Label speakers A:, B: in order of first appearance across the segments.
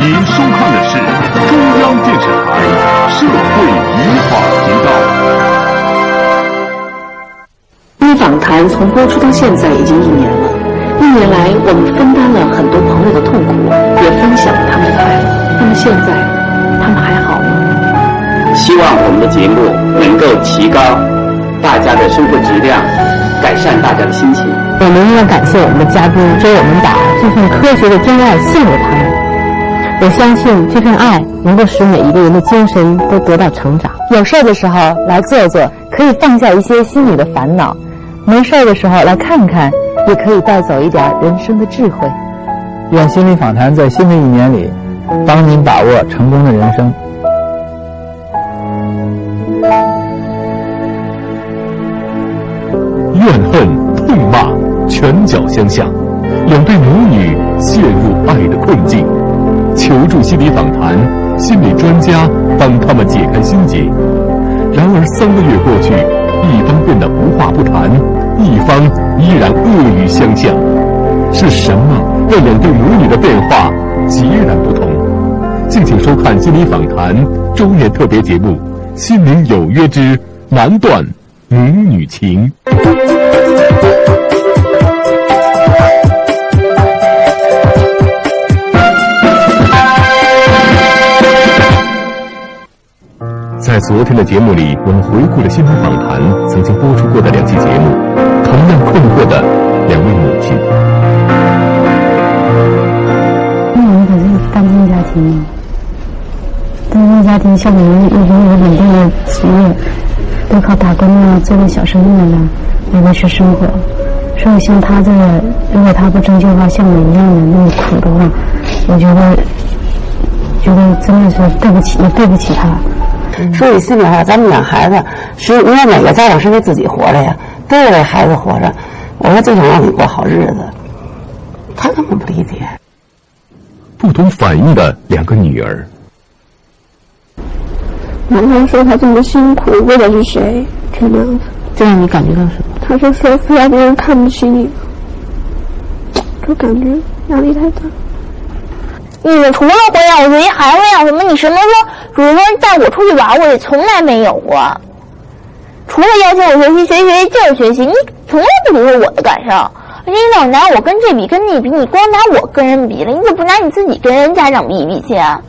A: 您收看的是中央电视台社会与法频
B: 道。一访谈从播出到现在已经一年了，一年来我们分担了很多朋友的痛苦，也分享了他们的快乐。那么现在，他们还好吗？
C: 希望我们的节目能够提高大家的生活质量，改善大家的心情。
D: 我们要感谢我们的嘉宾，说我们把这份科学的真爱献给他们。我相信这份爱能够使每一个人的精神都得到成长。有事儿的时候来坐坐，可以放下一些心里的烦恼；没事儿的时候来看看，也可以带走一点人生的智慧。
E: 愿心理访谈在新的一年里，帮您把握成功的人生。
A: 怨恨。痛骂，拳脚相向，两对母女陷入爱的困境，求助心理访谈，心理专家帮他们解开心结。然而三个月过去，一方变得无话不谈，一方依然恶语相向。是什么让两对母女的变化截然不同？敬请收看心理访谈周年特别节目《心灵有约之难断母女情》。在昨天的节目里，我们回顾了新闻访谈曾经播出过的两期节目，同样困惑的两位母亲。
F: 那我们可是单亲家庭，单亲家庭像我们又没有稳定的职业，都靠打工啊，做点小生意啊来维持生活。所以像他这个，如果他不争气的话，像我一样的那么苦的话，我觉得，觉得真的是对不起，也对不起他。
G: 说句心里话，咱们养孩子是因为每个家长是为自己活着呀，都是为孩子活着。我说就想让你过好日子，他根本不理解。
A: 不同反应的两个女儿。
H: 男方说他这么辛苦，为的是谁？这样子，
D: 这让你感觉到什么？
H: 他说说非要别人看不起你，就感觉压力太大。
I: 你们除了会让我学习，还会让什么？你什么时候，你说带我出去玩，我也从来没有过。除了要求我学习，学习学习就是学习，你从来不理会我的感受。而且你老拿我跟这比，跟那比，你光拿我跟人比了，你怎么不拿你自己跟人家长比比去啊？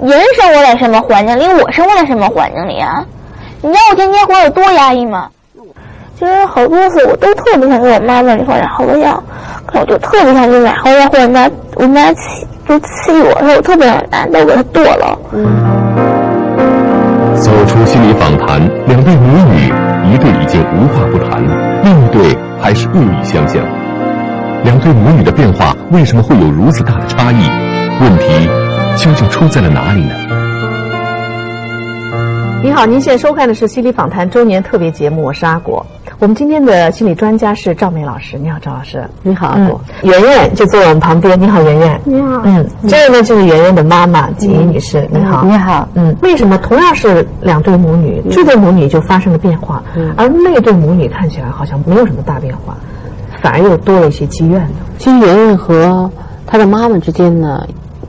I: 人生活在什么环境里，我生活在什么环境里啊？你知道我天天活有多压抑吗？其实好多次我都特别想给我妈那里发点好多药，我就特别想去买好药，或者我妈我妈气就气我，说我特别想拿都给她剁了。
A: 走出心理访谈，两对母女，一对已经无话不谈，另一对还是恶语相向。两对母女的变化为什么会有如此大的差异？问题究竟出在了哪里呢？
D: 你好，您现在收看的是心理访谈周年特别节目，我是阿果。我们今天的心理专家是赵梅老师，你好，赵老师。
G: 你好，阿果。
D: 圆圆就坐我们旁边，你好，圆圆。
H: 你好。
D: 嗯，这个呢就是圆圆的妈妈锦怡女士，你好。
G: 你好。
D: 嗯，为什么同样是两对母女，这对母女就发生了变化，而那对母女看起来好像没有什么大变化，反而又多了一些积怨呢？
G: 其实圆圆和她的妈妈之间呢，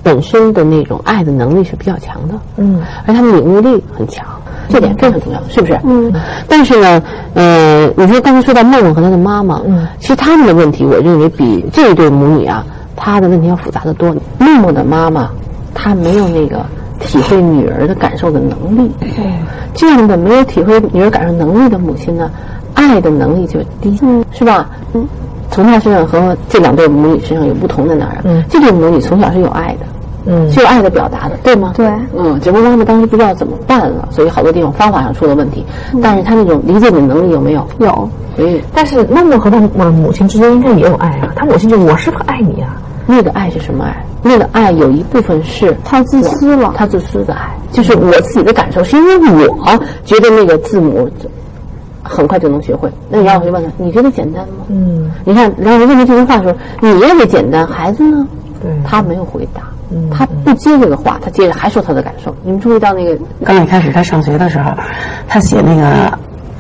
G: 本身的那种爱的能力是比较强的，
D: 嗯，
G: 而他的领悟力很强。这点非常重要，是不是？嗯。但是呢，呃，你说刚才说到梦梦和她的妈妈，嗯，其实他们的问题，我认为比这一对母女啊，她的问题要复杂的多。梦梦的妈妈，她没有那个体会女儿的感受的能力。
D: 对。
G: 这样的没有体会女儿感受能力的母亲呢，爱的能力就低，是吧？嗯。从她身上和这两对母女身上有不同的哪儿啊？嗯。这对母女从小是有爱的。
D: 嗯，
G: 是有爱的表达的，对吗？
H: 对，
G: 嗯，只不过妈妈当时不知道怎么办了，所以好多地方方法上出了问题。但是他那种理解的能力有没有？
H: 有。
G: 所以，
D: 但是梦梦和他母亲之间应该也有爱啊。他母亲就我是不爱你啊。
G: 那个爱是什么爱？那个爱有一部分是
H: 他自私了，
G: 他自私的爱，就是我自己的感受，是因为我觉得那个字母很快就能学会。那你让我去问他，你觉得简单吗？
D: 嗯。
G: 你看，然后我问他这句话的时候，你认为简单，孩子呢？
D: 对。
G: 他没有回答。他不接这个话，他接着还说他的感受。你们注意到那个
J: 刚一开始他上学的时候，他写那个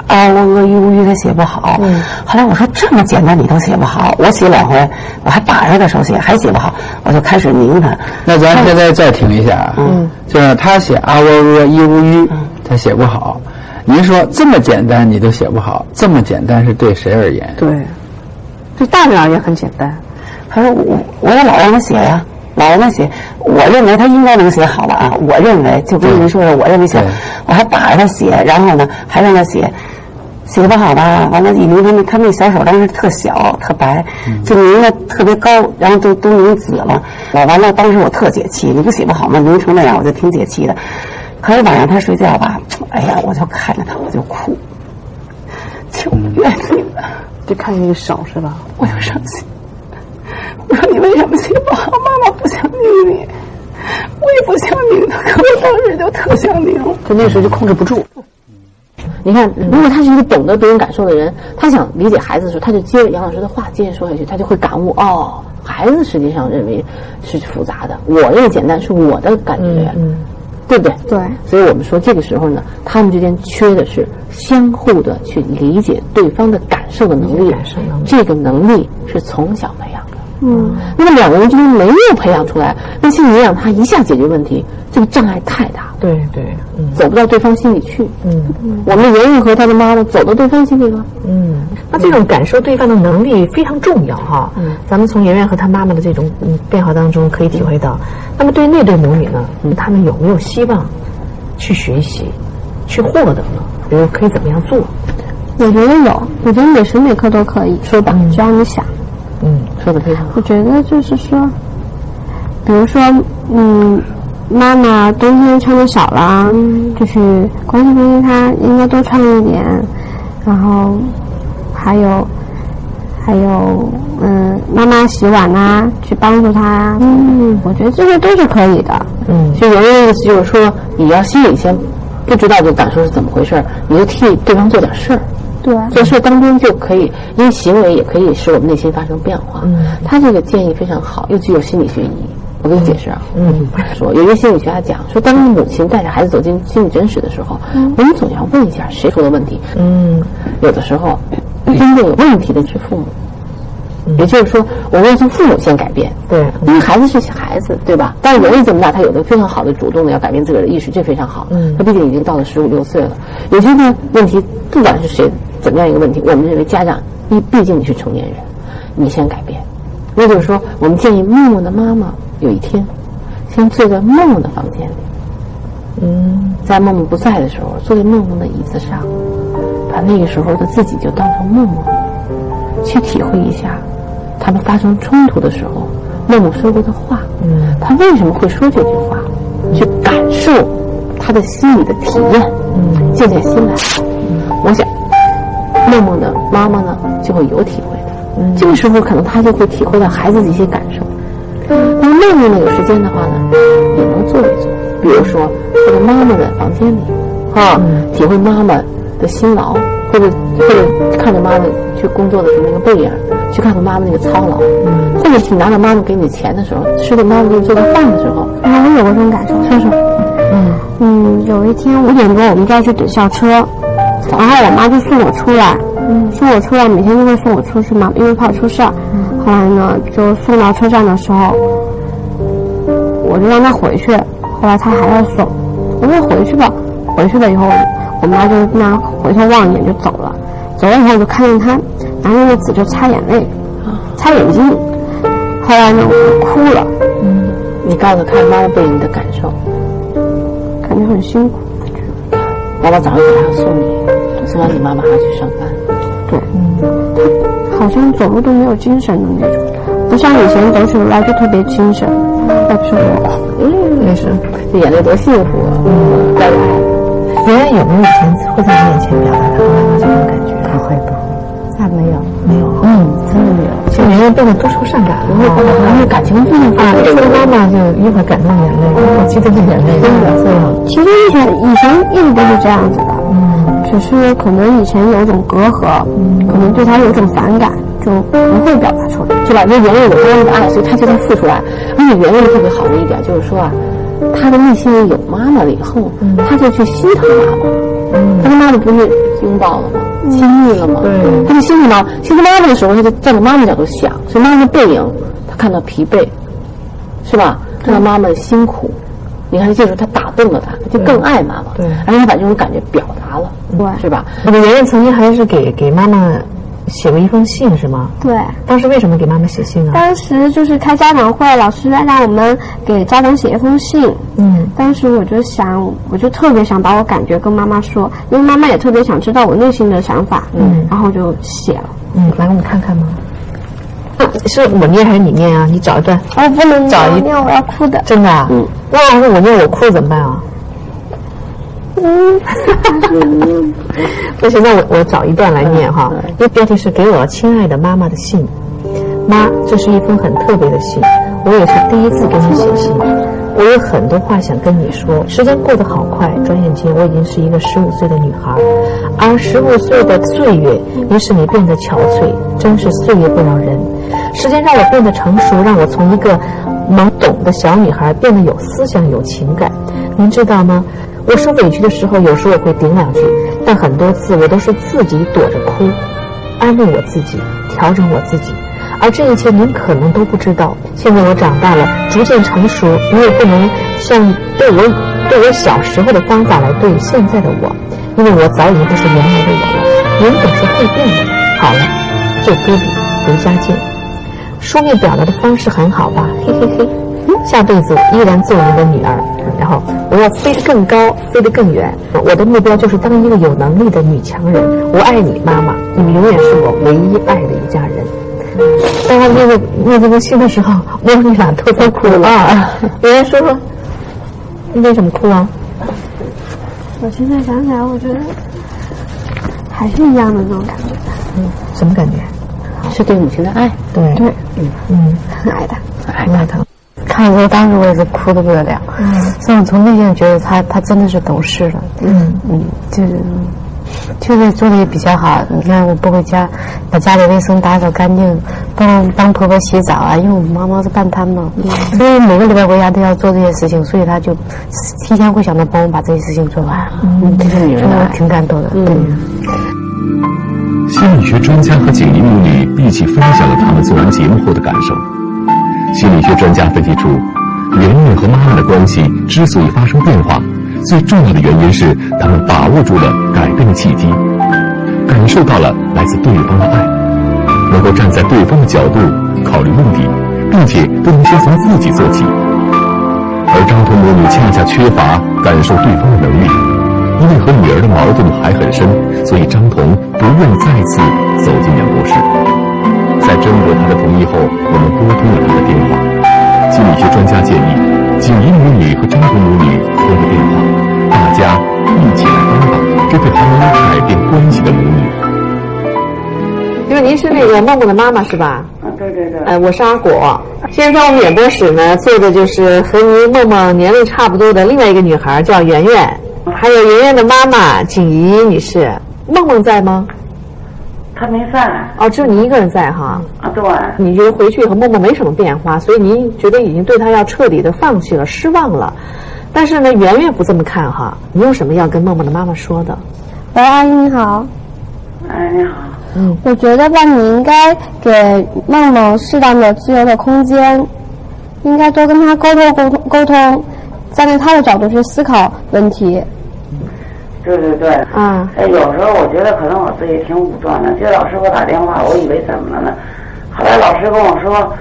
K: 啊，我我抑无语他写不好。嗯，后来我说这么简单你都写不好，我写两回，我还把着他手写还写不好，我就开始拧他。
E: 那咱现在再停一下啊，嗯，就是他写啊我我抑无语，他写不好。您说这么简单你都写不好，这么简单是对谁而言？
K: 对，对大人而言很简单。他说我我也老让他写呀。老让他写，我认为他应该能写好了啊！我认为就跟您说说，我认为写，我还打着他写，然后呢还让他写，写不好吧？完了，一拧他那他那小手当时特小特白，就拧的特别高，然后都都拧紫了。我完了，当时我特解气，你不写不好吗？拧成那样，我就挺解气的。可是晚上他睡觉吧，哎呀，我就看着他我就哭，求原谅吧，
J: 就看那个手是吧？
K: 我就伤心。你为什么写不好？妈妈不想拧你，我也不想拧他，可我当时就特想拧，
J: 就那时候就控制不住。
G: 你看，如果他是一个懂得别人感受的人，他想理解孩子的时候，他就接着杨老师的话接着说下去，他就会感悟哦，孩子实际上认为是复杂的，我认为简单是我的感觉，对不对？
H: 对。
G: 所以我们说这个时候呢，他们之间缺的是相互的去理解对方的感受的能力，这个能力是从小培养。嗯，那么两个人之间没有培养出来，那心理营养他一下解决问题，这个障碍太大。
J: 对对，嗯，
G: 走不到对方心里去。嗯，我们圆圆和她的妈妈走到对方心里了。
J: 嗯，那这种感受对方的能力非常重要哈。嗯，咱们从圆圆和她妈妈的这种嗯变化当中可以体会到，那么对那对母女呢，他们有没有希望去学习、去获得呢？比如可以怎么样做？
H: 我觉得有，我觉得每时每刻都可以
G: 说吧，
H: 只要你想。
G: 嗯，说的非常好。
H: 我觉得就是说，比如说，嗯，妈妈冬天穿的少了，就是关心关心她，应该多穿一点。然后还有还有，嗯，妈妈洗碗啊，去帮助她。嗯，我觉得这些都是可以的。
G: 嗯，就圆圆的意思就是说，你要心里先不知道这感受是怎么回事你就替对方做点事儿。
H: 对，
G: 做事当中就可以，因为行为也可以使我们内心发生变化。嗯，他这个建议非常好，又具有心理学意义。我给你解释啊，嗯，说有一个心理学家讲说，当母亲带着孩子走进心理诊室的时候，我们总要问一下谁出了问题。嗯，有的时候真正有问题的是父母，也就是说，我们要从父母先改变。
J: 对，
G: 因为孩子是孩子，对吧？但是人这么大，他有的非常好的主动的要改变自个儿的意识，这非常好。嗯，他毕竟已经到了十五六岁了，有些呢问题，不管是谁。怎么样一个问题？我们认为家长，你毕竟你是成年人，你先改变。那就是说，我们建议梦梦的妈妈有一天，先坐在梦梦的房间里，嗯，在梦梦不在的时候，坐在梦梦的椅子上，把那个时候的自己就当成梦梦，去体会一下，他们发生冲突的时候，梦梦说过的话，嗯，他为什么会说这句话？去感受他的心里的体验，嗯，静下心来，我想。梦梦的妈妈呢，就会有体会的。这个时候，可能她就会体会到孩子的一些感受。那么梦梦呢，有时间的话呢，也能做一做。比如说，坐在妈妈的房间里，啊，体会妈妈的辛劳，或者或者看着妈妈去工作的时候那个背影，去看看妈妈那个操劳，或者是拿着妈妈给你钱的时候，吃着妈妈给你做的饭的时候。
H: 啊，我有过这种感受。
G: 说说。
H: 嗯嗯，有一天五点多，我们就要去等校车。然后我妈就送我出来，送我出来，每天都会送我出去嘛，因为怕我出事儿。后来呢，就送到车站的时候，我就让她回去。后来她还要送，我说回去吧。回去了以后，我妈就那回头望一眼就走了。走了以后我，就看见她拿那个纸就擦眼泪，擦眼睛。后来呢，我就哭了。
G: 嗯，你告诉看妈妈对你的感受，
H: 感觉很辛苦。
G: 爸爸早上起来要送你。送完你妈妈还要去上班，
H: 对，嗯，他好像走路都没有精神的那种，不像以前走起路来就特别精神。再不说我，
G: 嗯，没事，这眼泪多幸福啊！嗯，乖乖。
J: 圆圆有。没有。以前会在你面前表达他和妈妈这种感觉？
K: 不会不？
H: 那没有，
J: 没有，
H: 嗯，真的没有。
J: 像圆圆变得多愁善感，
G: 然后然后感情非常
J: 啊，说妈妈就一会儿感动眼泪，一会儿激动的眼泪，真的这样。
H: 其实以前以前一直都是这样子的，嗯。只是可能以前有种隔阂，可能对他有种反感，就不会表达出来，
G: 是吧？因为圆圆有妈妈的爱，所以他就在付出来。而且圆圆特别好的一点就是说啊，他的内心里有妈妈了以后，他就去心疼妈妈。他跟妈妈不是拥抱了吗？亲密了吗？
J: 对，
G: 他就心里呢，心疼妈妈的时候，他就站在妈妈角度想，所以妈妈的背影，他看到疲惫，是吧？看到妈妈的辛苦，你看这时候他打动了他，他就更爱妈妈，
J: 对
G: 而且他把这种感觉表达了，
H: 对
G: 是吧？
J: 那个圆圆曾经还是给给妈妈写过一封信，是吗？
H: 对，
J: 当时为什么给妈妈写信啊？
H: 当时就是开家长会，老师让我们给家长写一封信。
J: 嗯，
H: 当时我就想，我就特别想把我感觉跟妈妈说，因为妈妈也特别想知道我内心的想法。嗯，然后就写了。
J: 嗯，来我们看看吗？是我念还是你念啊？你找一段。
H: 我，不能
J: 找一
H: 念，我要哭的。
J: 真的啊？嗯。那要是我念我哭怎么办啊？
H: 嗯，
J: 不行，那我我找一段来念哈。这个标题是给我亲爱的妈妈的信。妈，这是一封很特别的信，我也是第一次给你写信。我有很多话想跟你说。时间过得好快，转眼间我已经是一个十五岁的女孩，而十五岁的岁月也使你变得憔悴，真是岁月不饶人。时间让我变得成熟，让我从一个懵懂的小女孩变得有思想、有情感。您知道吗？我受委屈的时候，有时我会顶两句，但很多次我都是自己躲着哭，安慰我自己，调整我自己。而这一切您可能都不知道。现在我长大了，逐渐成熟，你也不能像对我对我小时候的方法来对现在的我，因为我早已经不是原来的我了。人总是会变的。好了，这歌笔，回家见。书面表达的方式很好吧？嘿嘿嘿。下辈子依然做你的女儿，然后我要飞得更高，飞得更远。我的目标就是当一个有能力的女强人。我爱你，妈妈，你们永远是我唯一爱的一家人。当他念这念这封信的时候，我们俩偷偷哭了。圆圆说说，你为什么哭啊？
H: 我现在想起来，我觉得还是一样的那种感觉，
J: 嗯，什么感觉？
G: 是对母亲的爱，
J: 对
H: 对，
J: 嗯嗯，
H: 很爱她。
J: 很爱她。
F: 看的时候，当时我也是哭的不得了。嗯，所以我从内心觉得他他真的是懂事了。
J: 嗯
F: 嗯，就是确实做的也比较好。你看，我不回家，把家里卫生打扫干净，帮帮婆婆洗澡啊。因为我们妈妈是半瘫嘛，所以每个礼拜回家都要做这些事情，所以他就提前会想到帮我把这些事情做完。
G: 嗯，这是女人
F: 挺感动的。嗯。
A: 心理学专家和景怡母女一起分享了他们做完节目后的感受。心理学专家分析出，圆圆和妈妈的关系之所以发生变化，最重要的原因是他们把握住了改变的契机，感受到了来自对方的爱，能够站在对方的角度考虑问题，并且都能先从自己做起。而张彤母女恰恰缺乏感受对方的能力，因为和女儿的矛盾还很深，所以张彤不愿意再次走进演播室。在征得她的同意后，我们拨通了她的电话。心理学专家建议，锦怡母女和张彤母女通个电话，大家一起来帮帮这对还没有改变关系的母女。
J: 因为您是那个梦梦的妈妈是吧？
L: 啊，对对对。
J: 呃，我是阿果。现在在我们演播室呢，坐的就是和您梦梦年龄差不多的另外一个女孩，叫圆圆，还有圆圆的妈妈景怡女士。梦梦在吗？
L: 她没在。
J: 哦，只有你一个人在哈。
L: 啊，对。
J: 你觉得回去以后梦梦没什么变化，所以您觉得已经对她要彻底的放弃了，失望了。但是呢，圆圆不这么看哈。你有什么要跟梦梦的妈妈说的？
H: 喂，阿姨你好。
L: 哎，你好。
J: 嗯，
H: 我觉得吧，你应该给梦梦适当的自由的空间，应该多跟她沟通沟通沟通，站在她的角度去思考问题。
L: 对对对，
J: 嗯，
L: 哎，有时候我觉得可能我自己挺武断的。今儿老师给我打电话，我以为怎么了呢？后来老师跟我说，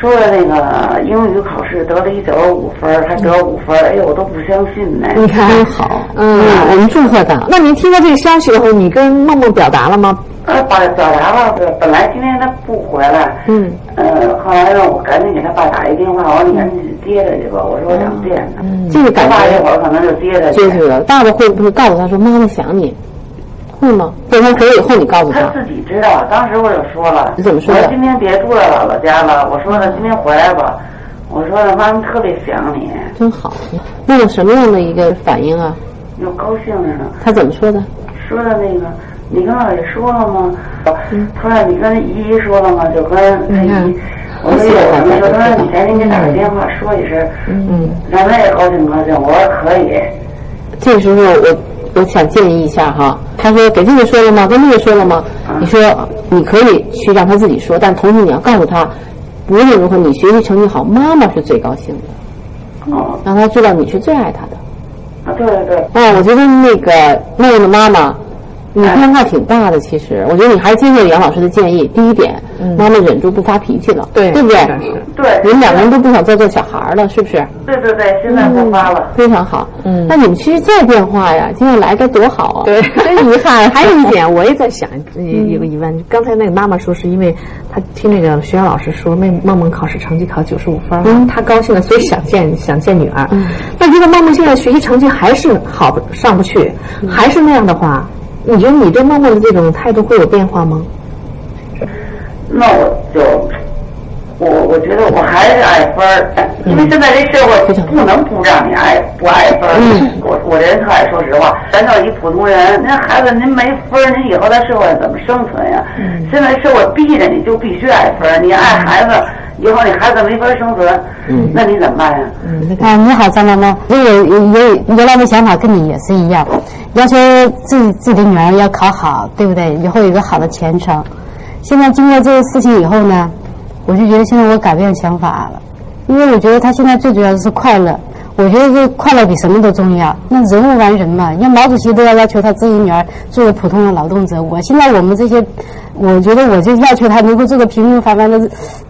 L: 说的那个英语考试得了一九五分，还得五分，哎呦，我都不相信呢。
J: 你看，
G: 好，
J: 嗯，我们祝贺他。那您听到这个消息以后，你跟梦梦表达了吗？
L: 呃，表表达了，本来今天他不回来，
J: 嗯，
L: 呃，后来让，我赶紧给他爸打一电话，我说你赶紧接他去吧，我说我想见他。
J: 嗯，这个感
L: 他爸一会儿可能就接他去。
G: 接去了。爸爸会不会告诉他说妈妈想你？会吗？变成回来以后你告诉他，
L: 他自己知道，当时我就说了，
G: 你怎么说的
L: 我说今天别住在姥姥家了，我说呢今天回来吧，我说呢妈妈特别想你，
G: 真好。那有什么样的一个反应啊？
L: 又高兴着呢。
G: 他怎么说的？
L: 说的那个，你跟二爷说了吗？他说你跟姨姨说了吗？就跟他姨。我说有什么说？他说你赶紧给打个电话说一声，
G: 嗯，
L: 让他也高兴高兴。我说可以。
G: 这时候我我想建议一下哈，他说给这个说了吗？跟那个说了吗？你说你可以去让他自己说，但同时你要告诉他，无论如何你学习成绩好，妈妈是最高兴的。
L: 哦，
G: 让他知道你是最爱他的。
L: 啊，对对对。
G: 啊，我觉得那个妹妹的妈妈。你变化挺大的，其实我觉得你还是接受杨老师的建议。第一点，妈妈忍住不发脾气了，对对不对？
L: 对，
G: 你们两个人都不想再做小孩了，是不是？
L: 对对对，现在不发了，
G: 非常好。嗯，那你们其实再变化呀，今天来该多好啊！
J: 对，
G: 真遗憾。
J: 还有一点，我也在想，有个疑问。刚才那个妈妈说，是因为她听那个学校老师说，妹梦梦考试成绩考九十五分，她高兴了，所以想见想见女儿。那如果梦梦现在学习成绩还是好上不去，还是那样的话。你觉得你对梦梦的这种态度会有变化吗？
L: 那我就，我我觉得我还是爱分儿，因为现在这社会不能不让你爱不爱分儿。我我这人特爱说实话，咱叫一普通人，那孩子您没分儿，您以后在社会上怎么生存呀？现在社会逼着你就必须爱分儿，你爱孩子，以后你孩子没法生存，那你怎么办呀？
F: 啊，你好，张妈妈，我有有原来的想法跟你也是一样。要求自己自己的女儿要考好，对不对？以后有个好的前程。现在经过这个事情以后呢，我就觉得现在我改变想法了，因为我觉得她现在最主要的是快乐。我觉得这快乐比什么都重要。那人无完人嘛，你看毛主席都要要求他自己女儿做个普通的劳动者。我现在我们这些，我觉得我就要求她能够做个平平凡凡的、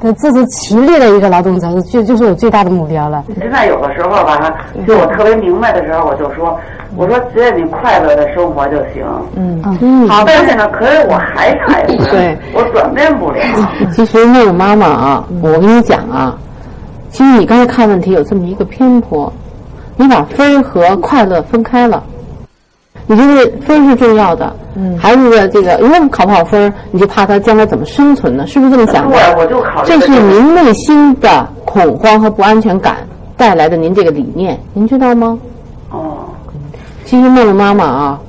F: 的自食其力的一个劳动者，就就是我最大的目标了。
L: 现在有的时候吧，就我特别明白的时候，我就说。我说只要你快乐的生活就行。嗯
G: 嗯，
L: 好，但是呢，可是我还差一点，
G: 对，
L: 我转变不了。
G: 其实那个妈妈啊，我跟你讲啊，其实你刚才看问题有这么一个偏颇，你把分儿和快乐分开了。你觉得分是重要的，嗯，孩子的这个，因为考不好分你就怕他将来怎么生存呢？是不是这么想的？
L: 对，我就考。
G: 这是您内心的恐慌和不安全感带来的，您这个理念，您知道吗？
L: 哦。
G: 其实梦梦妈妈啊，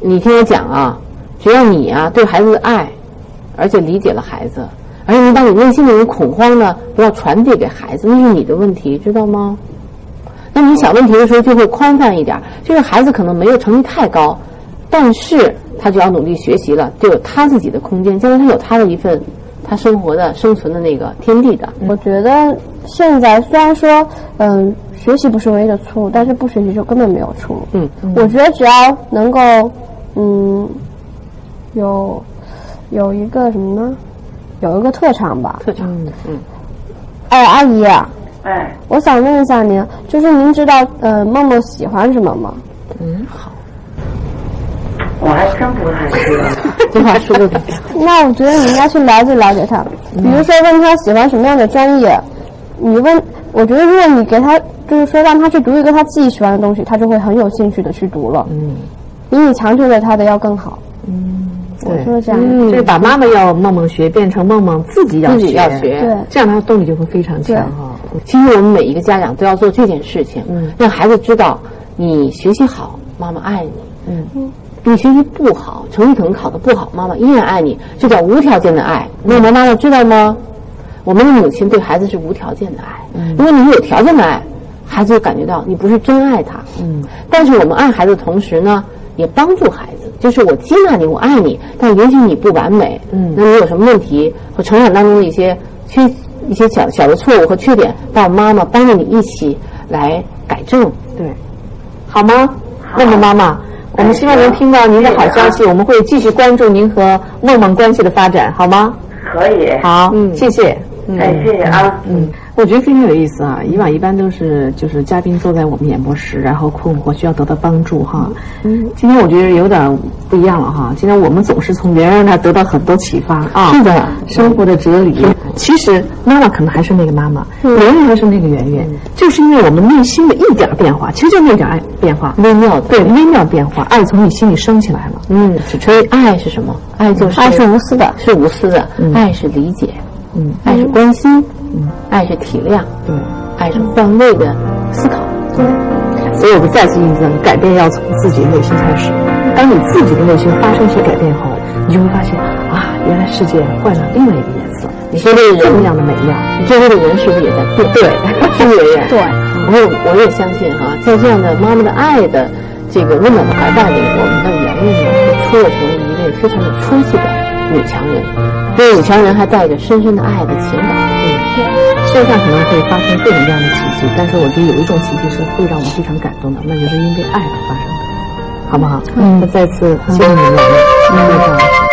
G: 你听我讲啊，只要你啊对孩子的爱，而且理解了孩子，而且你把你内心那种恐慌呢，不要传递给孩子，那是你的问题，知道吗？那你想问题的时候就会宽泛一点，就是孩子可能没有成绩太高，但是他就要努力学习了，就有他自己的空间，将来他有他的一份他生活的生存的那个天地的。
H: 我觉得现在虽然说，嗯。学习不是唯一的出路，但是不学习就根本没有出路。嗯，我觉得只要能够，嗯，有有一个什么呢？有一个特长吧。
G: 特长。嗯嗯。
H: 哎，阿姨。
L: 哎。
H: 我想问一下您，就是您知道呃梦梦喜欢什么吗？
G: 嗯，好。
L: 我还真不太知道。
G: 这话说的。
H: 那我觉得你应该去了解了解他，比如说问他喜欢什么样的专业，你问，我觉得如果你给他。就是说，让他去读一个他自己喜欢的东西，他就会很有兴趣的去读了。嗯，比你强求着他的要更好。
J: 嗯，
H: 我说这样，
J: 就是把妈妈要梦梦学变成梦梦自己要
G: 自己要学，
H: 对，
J: 这样他的动力就会非常强哈。
G: 其实我们每一个家长都要做这件事情，嗯，让孩子知道你学习好，妈妈爱你。嗯，你学习不好，成绩可能考得不好，妈妈依然爱你，这叫无条件的爱。那么妈妈知道吗？我们的母亲对孩子是无条件的爱。嗯，如果你有条件的爱。孩子就感觉到你不是真爱他，嗯，但是我们爱孩子的同时呢，也帮助孩子，就是我接纳你，我爱你，但允许你不完美，嗯，那你有什么问题和成长当中的一些缺一些小小的错误和缺点，爸爸妈妈帮着你一起来改正，
J: 对，
G: 好吗？梦梦妈妈，我们希望能听到您的好消息，我们会继续关注您和梦梦关系的发展，好吗？
L: 可以，
G: 好，嗯，谢谢，
L: 哎，谢谢啊，
J: 嗯。我觉得非常有意思啊！以往一般都是就是嘉宾坐在我们演播室，然后困惑需要得到帮助哈。嗯，今天我觉得有点不一样了哈。今天我们总是从别人那得到很多启发啊。
G: 是的，
J: 生活的哲理。其实妈妈可能还是那个妈妈，圆圆还是那个圆圆，就是因为我们内心的一点变化，其实就那点爱变化，
G: 微妙的
J: 对微妙变化，爱从你心里升起来了。
G: 嗯，所以爱是什么？爱就是
H: 爱是无私的，
G: 是无私的。爱是理解，嗯，爱是关心。嗯，爱是体谅，
J: 对，
G: 爱是换位的思考，
J: 对。所以我们再次印证，改变要从自己内心开始。当你自己的内心发生一些改变后，你就会发现啊，原来世界换了另外一个颜色。
G: 你说这个
J: 这么样的美妙，
G: 你周围的人是不是也在变？
J: 对，
G: 是不是也
J: 对。
G: 我也我也相信哈，在这样的妈妈的爱的这个温暖的怀抱里，我们的圆圆呢，会出落成一位非常有出息的女强人。这个女强人还带着深深的爱的情感。嗯，世界上可能会发生各种各样的奇迹，但是我觉得有一种奇迹是会让我非常感动的，那就是因为爱而发生的，好不好？嗯，那再次谢谢你们两位，嗯。